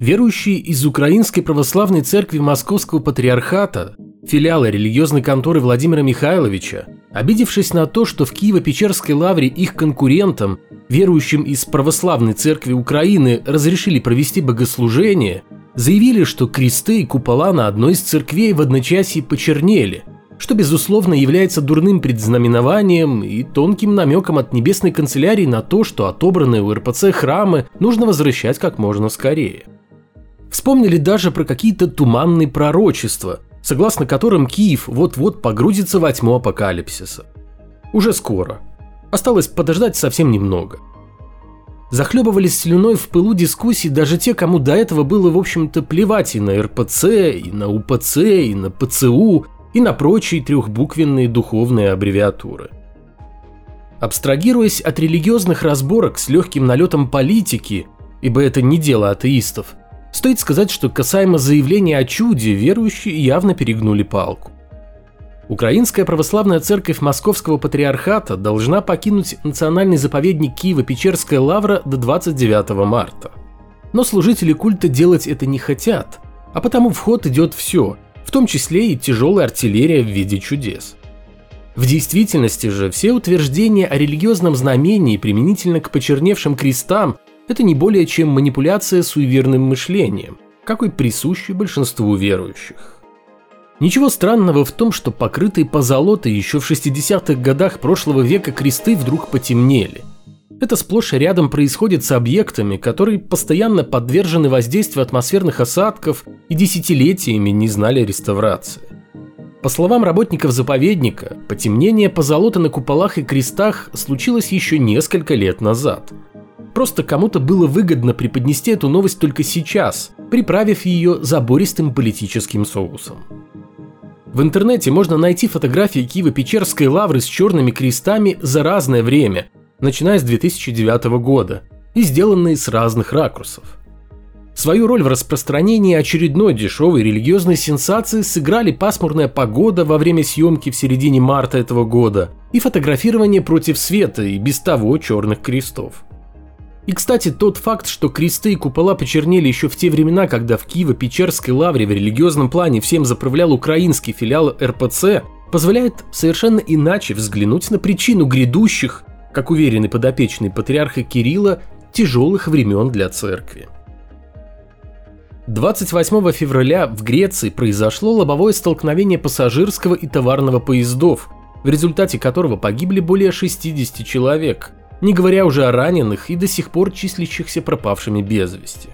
Верующие из Украинской Православной Церкви Московского Патриархата, филиала религиозной конторы Владимира Михайловича, обидевшись на то, что в Киево-Печерской лавре их конкурентам, верующим из Православной Церкви Украины, разрешили провести богослужение, заявили, что кресты и купола на одной из церквей в одночасье почернели, что, безусловно, является дурным предзнаменованием и тонким намеком от небесной канцелярии на то, что отобранные у РПЦ храмы нужно возвращать как можно скорее. Вспомнили даже про какие-то туманные пророчества, согласно которым Киев вот-вот погрузится во тьму апокалипсиса. Уже скоро. Осталось подождать совсем немного. Захлебывались слюной в пылу дискуссий даже те, кому до этого было, в общем-то, плевать и на РПЦ, и на УПЦ, и на ПЦУ, и на прочие трехбуквенные духовные аббревиатуры. Абстрагируясь от религиозных разборок с легким налетом политики, ибо это не дело атеистов, стоит сказать, что касаемо заявления о чуде, верующие явно перегнули палку. Украинская православная церковь Московского патриархата должна покинуть национальный заповедник Киева-Печерская лавра до 29 марта. Но служители культа делать это не хотят, а потому в ход идет все – в том числе и тяжелая артиллерия в виде чудес. В действительности же все утверждения о религиозном знамении применительно к почерневшим крестам – это не более чем манипуляция суеверным мышлением, какой присущий большинству верующих. Ничего странного в том, что покрытые позолотой еще в 60-х годах прошлого века кресты вдруг потемнели. Это сплошь и рядом происходит с объектами, которые постоянно подвержены воздействию атмосферных осадков и десятилетиями не знали реставрации. По словам работников заповедника, потемнение позолота на куполах и крестах случилось еще несколько лет назад. Просто кому-то было выгодно преподнести эту новость только сейчас, приправив ее забористым политическим соусом. В интернете можно найти фотографии Киева-Печерской лавры с черными крестами за разное время – начиная с 2009 года, и сделанные с разных ракурсов. Свою роль в распространении очередной дешевой религиозной сенсации сыграли пасмурная погода во время съемки в середине марта этого года и фотографирование против света и без того черных крестов. И, кстати, тот факт, что кресты и купола почернели еще в те времена, когда в Киево-Печерской лавре в религиозном плане всем заправлял украинский филиал РПЦ, позволяет совершенно иначе взглянуть на причину грядущих как уверены подопечные патриарха Кирилла, тяжелых времен для церкви. 28 февраля в Греции произошло лобовое столкновение пассажирского и товарного поездов, в результате которого погибли более 60 человек, не говоря уже о раненых и до сих пор числящихся пропавшими без вести.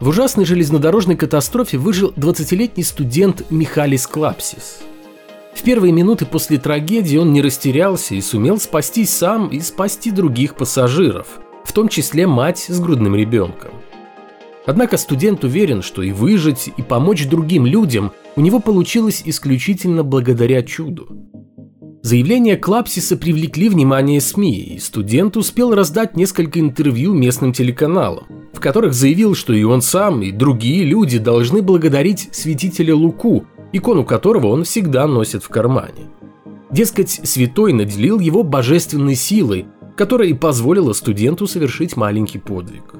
В ужасной железнодорожной катастрофе выжил 20-летний студент Михалис Клапсис – в первые минуты после трагедии он не растерялся и сумел спастись сам и спасти других пассажиров, в том числе мать с грудным ребенком. Однако студент уверен, что и выжить, и помочь другим людям у него получилось исключительно благодаря чуду. Заявления Клапсиса привлекли внимание СМИ, и студент успел раздать несколько интервью местным телеканалам, в которых заявил, что и он сам, и другие люди должны благодарить святителя Луку икону которого он всегда носит в кармане. Дескать, святой наделил его божественной силой, которая и позволила студенту совершить маленький подвиг.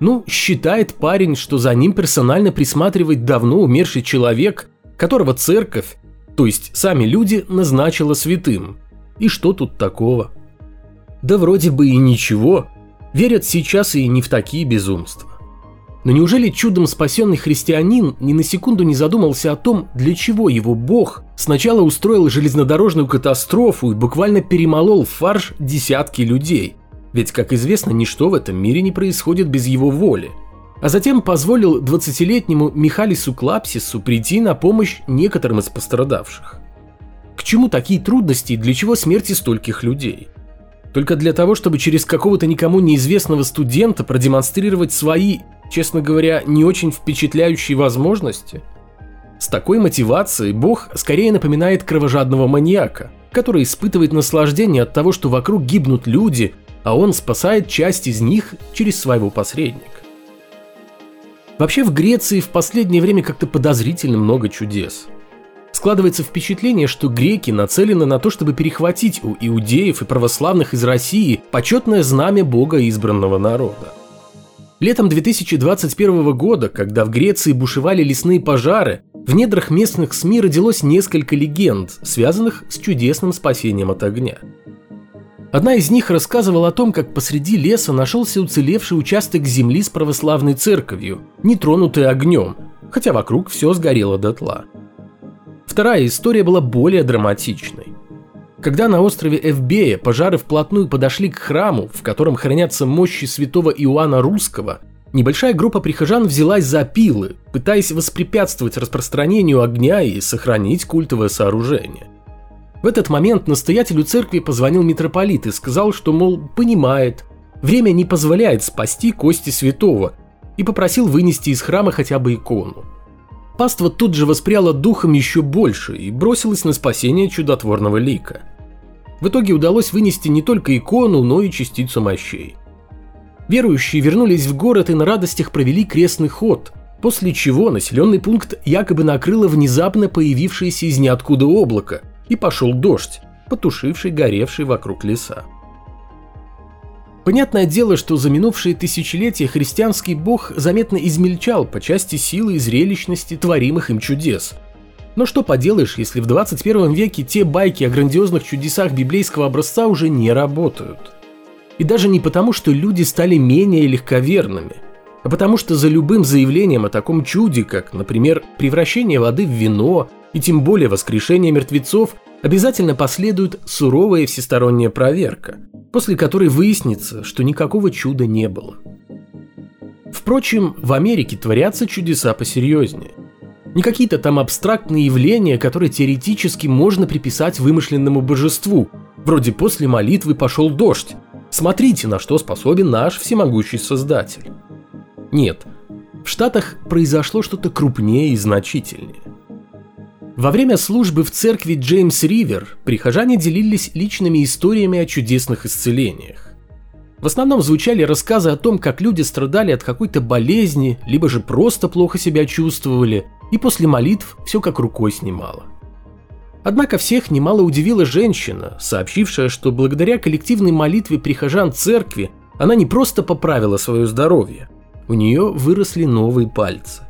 Ну, считает парень, что за ним персонально присматривает давно умерший человек, которого церковь, то есть сами люди, назначила святым. И что тут такого? Да вроде бы и ничего. Верят сейчас и не в такие безумства. Но неужели чудом спасенный христианин ни на секунду не задумался о том, для чего его бог сначала устроил железнодорожную катастрофу и буквально перемолол фарш десятки людей? Ведь, как известно, ничто в этом мире не происходит без его воли. А затем позволил 20-летнему Михалису Клапсису прийти на помощь некоторым из пострадавших. К чему такие трудности и для чего смерти стольких людей? Только для того, чтобы через какого-то никому неизвестного студента продемонстрировать свои честно говоря, не очень впечатляющие возможности. С такой мотивацией Бог скорее напоминает кровожадного маньяка, который испытывает наслаждение от того, что вокруг гибнут люди, а он спасает часть из них через своего посредника. Вообще в Греции в последнее время как-то подозрительно много чудес. Складывается впечатление, что греки нацелены на то, чтобы перехватить у иудеев и православных из России почетное знамя бога избранного народа. Летом 2021 года, когда в Греции бушевали лесные пожары, в недрах местных СМИ родилось несколько легенд, связанных с чудесным спасением от огня. Одна из них рассказывала о том, как посреди леса нашелся уцелевший участок земли с православной церковью, не тронутый огнем, хотя вокруг все сгорело дотла. Вторая история была более драматичной. Когда на острове Эвбея пожары вплотную подошли к храму, в котором хранятся мощи святого Иоанна Русского, небольшая группа прихожан взялась за пилы, пытаясь воспрепятствовать распространению огня и сохранить культовое сооружение. В этот момент настоятелю церкви позвонил митрополит и сказал, что, мол, понимает, время не позволяет спасти кости святого, и попросил вынести из храма хотя бы икону. Паства тут же воспряла духом еще больше и бросилась на спасение чудотворного лика. В итоге удалось вынести не только икону, но и частицу мощей. Верующие вернулись в город и на радостях провели крестный ход, после чего населенный пункт якобы накрыло внезапно появившееся из ниоткуда облако, и пошел дождь, потушивший горевший вокруг леса. Понятное дело, что за минувшие тысячелетия христианский бог заметно измельчал по части силы и зрелищности творимых им чудес. Но что поделаешь, если в 21 веке те байки о грандиозных чудесах библейского образца уже не работают. И даже не потому, что люди стали менее легковерными, а потому что за любым заявлением о таком чуде, как, например, превращение воды в вино и тем более воскрешение мертвецов, обязательно последует суровая всесторонняя проверка, после которой выяснится, что никакого чуда не было. Впрочем, в Америке творятся чудеса посерьезнее. Не какие-то там абстрактные явления, которые теоретически можно приписать вымышленному божеству, вроде после молитвы пошел дождь. Смотрите, на что способен наш всемогущий Создатель. Нет, в Штатах произошло что-то крупнее и значительнее. Во время службы в церкви Джеймс Ривер прихожане делились личными историями о чудесных исцелениях. В основном звучали рассказы о том, как люди страдали от какой-то болезни, либо же просто плохо себя чувствовали, и после молитв все как рукой снимало. Однако всех немало удивила женщина, сообщившая, что благодаря коллективной молитве прихожан церкви она не просто поправила свое здоровье, у нее выросли новые пальцы.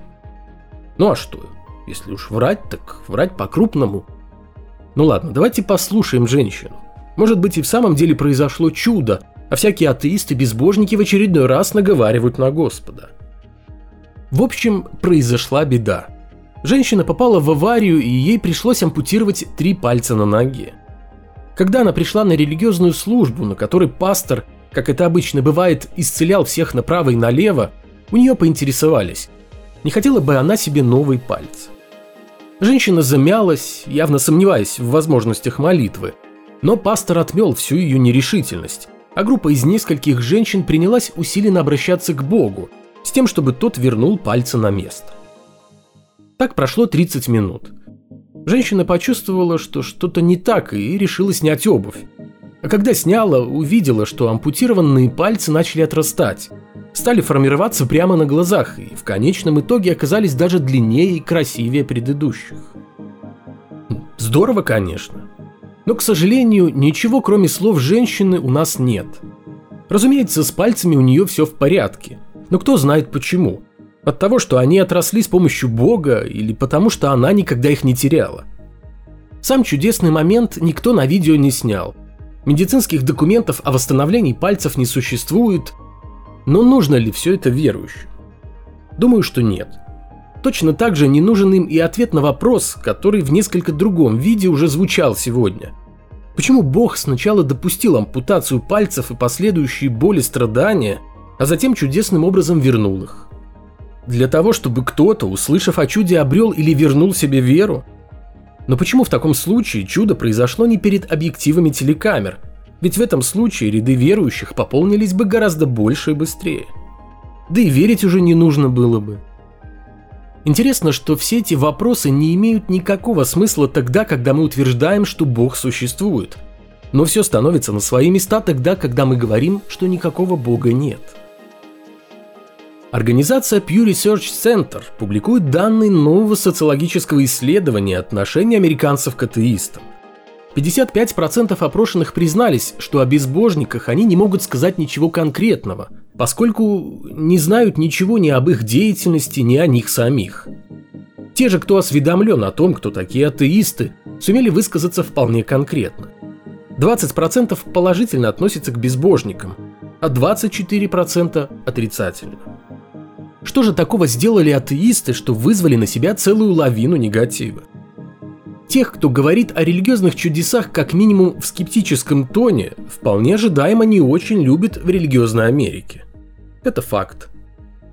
Ну а что, если уж врать, так врать по-крупному. Ну ладно, давайте послушаем женщину. Может быть и в самом деле произошло чудо, а всякие атеисты-безбожники в очередной раз наговаривают на Господа. В общем, произошла беда. Женщина попала в аварию, и ей пришлось ампутировать три пальца на ноге. Когда она пришла на религиозную службу, на которой пастор, как это обычно бывает, исцелял всех направо и налево, у нее поинтересовались, не хотела бы она себе новый палец. Женщина замялась, явно сомневаясь в возможностях молитвы, но пастор отмел всю ее нерешительность, а группа из нескольких женщин принялась усиленно обращаться к Богу, с тем, чтобы тот вернул пальцы на место. Так прошло 30 минут. Женщина почувствовала, что что-то не так и решила снять обувь. А когда сняла, увидела, что ампутированные пальцы начали отрастать, стали формироваться прямо на глазах и в конечном итоге оказались даже длиннее и красивее предыдущих. Здорово, конечно. Но, к сожалению, ничего кроме слов женщины у нас нет. Разумеется, с пальцами у нее все в порядке. Но кто знает почему. От того, что они отросли с помощью Бога или потому, что она никогда их не теряла. Сам чудесный момент никто на видео не снял. Медицинских документов о восстановлении пальцев не существует, но нужно ли все это верующим? Думаю, что нет. Точно так же не нужен им и ответ на вопрос, который в несколько другом виде уже звучал сегодня. Почему Бог сначала допустил ампутацию пальцев и последующие боли страдания, а затем чудесным образом вернул их? Для того, чтобы кто-то, услышав о чуде, обрел или вернул себе веру? Но почему в таком случае чудо произошло не перед объективами телекамер, ведь в этом случае ряды верующих пополнились бы гораздо больше и быстрее. Да и верить уже не нужно было бы. Интересно, что все эти вопросы не имеют никакого смысла тогда, когда мы утверждаем, что Бог существует. Но все становится на свои места тогда, когда мы говорим, что никакого Бога нет. Организация Pew Research Center публикует данные нового социологического исследования отношения американцев к атеистам. 55% опрошенных признались, что о безбожниках они не могут сказать ничего конкретного, поскольку не знают ничего ни об их деятельности, ни о них самих. Те же, кто осведомлен о том, кто такие атеисты, сумели высказаться вполне конкретно. 20% положительно относятся к безбожникам, а 24% отрицательно. Что же такого сделали атеисты, что вызвали на себя целую лавину негатива? Тех, кто говорит о религиозных чудесах как минимум в скептическом тоне, вполне ожидаемо не очень любят в религиозной Америке. Это факт.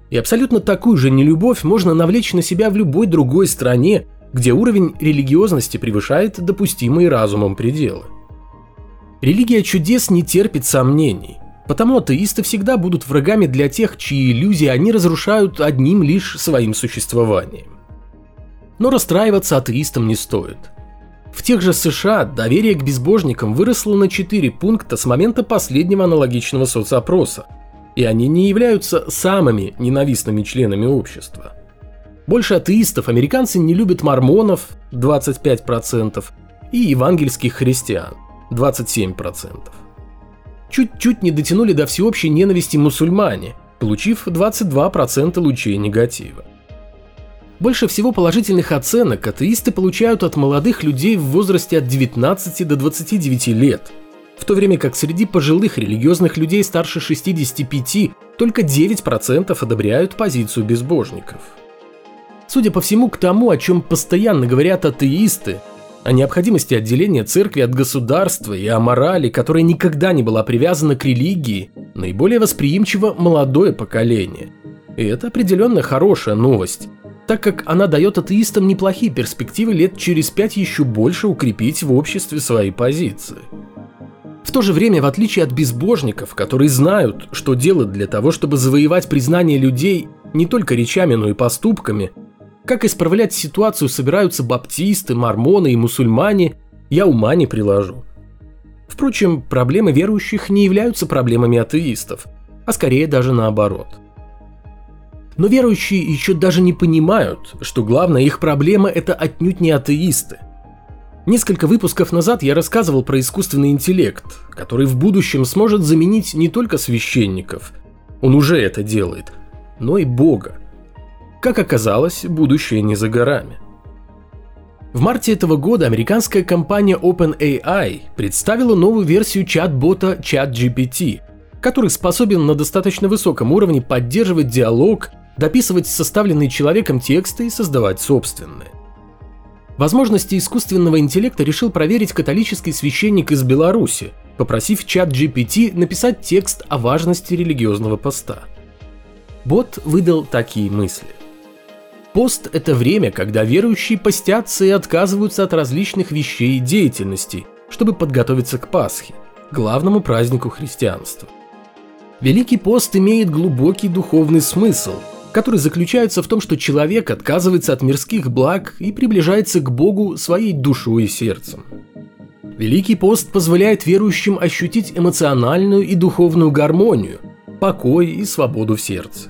И абсолютно такую же нелюбовь можно навлечь на себя в любой другой стране, где уровень религиозности превышает допустимые разумом пределы. Религия чудес не терпит сомнений, потому атеисты всегда будут врагами для тех, чьи иллюзии они разрушают одним лишь своим существованием. Но расстраиваться атеистам не стоит. В тех же США доверие к безбожникам выросло на 4 пункта с момента последнего аналогичного соцопроса – и они не являются самыми ненавистными членами общества. Больше атеистов американцы не любят мормонов 25% и евангельских христиан 27%. Чуть-чуть не дотянули до всеобщей ненависти мусульмане, получив 22% лучей негатива. Больше всего положительных оценок атеисты получают от молодых людей в возрасте от 19 до 29 лет – в то время как среди пожилых религиозных людей старше 65 только 9% одобряют позицию безбожников. Судя по всему, к тому, о чем постоянно говорят атеисты, о необходимости отделения церкви от государства и о морали, которая никогда не была привязана к религии, наиболее восприимчиво молодое поколение. И это определенно хорошая новость, так как она дает атеистам неплохие перспективы лет через пять еще больше укрепить в обществе свои позиции. В то же время, в отличие от безбожников, которые знают, что делать для того, чтобы завоевать признание людей не только речами, но и поступками, как исправлять ситуацию собираются баптисты, мормоны и мусульмане, я ума не приложу. Впрочем, проблемы верующих не являются проблемами атеистов, а скорее даже наоборот. Но верующие еще даже не понимают, что главная их проблема – это отнюдь не атеисты – Несколько выпусков назад я рассказывал про искусственный интеллект, который в будущем сможет заменить не только священников, он уже это делает, но и Бога. Как оказалось, будущее не за горами. В марте этого года американская компания OpenAI представила новую версию чат-бота ChatGPT, который способен на достаточно высоком уровне поддерживать диалог, дописывать составленные человеком тексты и создавать собственные. Возможности искусственного интеллекта решил проверить католический священник из Беларуси, попросив чат GPT написать текст о важности религиозного поста. Бот выдал такие мысли. Пост – это время, когда верующие постятся и отказываются от различных вещей и деятельностей, чтобы подготовиться к Пасхе, главному празднику христианства. Великий пост имеет глубокий духовный смысл – который заключается в том, что человек отказывается от мирских благ и приближается к Богу своей душой и сердцем. Великий пост позволяет верующим ощутить эмоциональную и духовную гармонию, покой и свободу в сердце.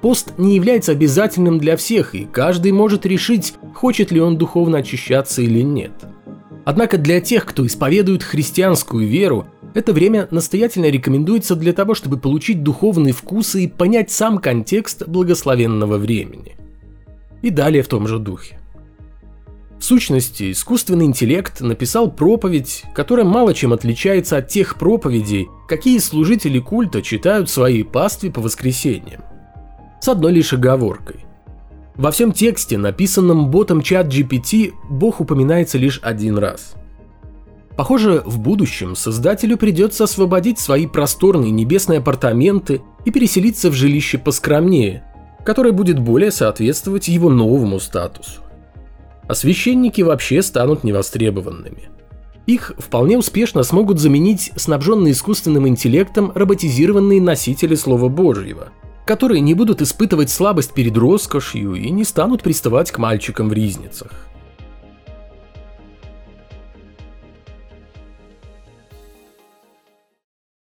Пост не является обязательным для всех, и каждый может решить, хочет ли он духовно очищаться или нет. Однако для тех, кто исповедует христианскую веру, это время настоятельно рекомендуется для того, чтобы получить духовные вкусы и понять сам контекст благословенного времени. И далее в том же духе. В сущности, искусственный интеллект написал проповедь, которая мало чем отличается от тех проповедей, какие служители культа читают в своей пастве по воскресеньям. С одной лишь оговоркой. Во всем тексте, написанном ботом чат GPT, Бог упоминается лишь один раз – Похоже, в будущем создателю придется освободить свои просторные небесные апартаменты и переселиться в жилище поскромнее, которое будет более соответствовать его новому статусу. А священники вообще станут невостребованными. Их вполне успешно смогут заменить снабженные искусственным интеллектом роботизированные носители Слова Божьего, которые не будут испытывать слабость перед роскошью и не станут приставать к мальчикам в ризницах.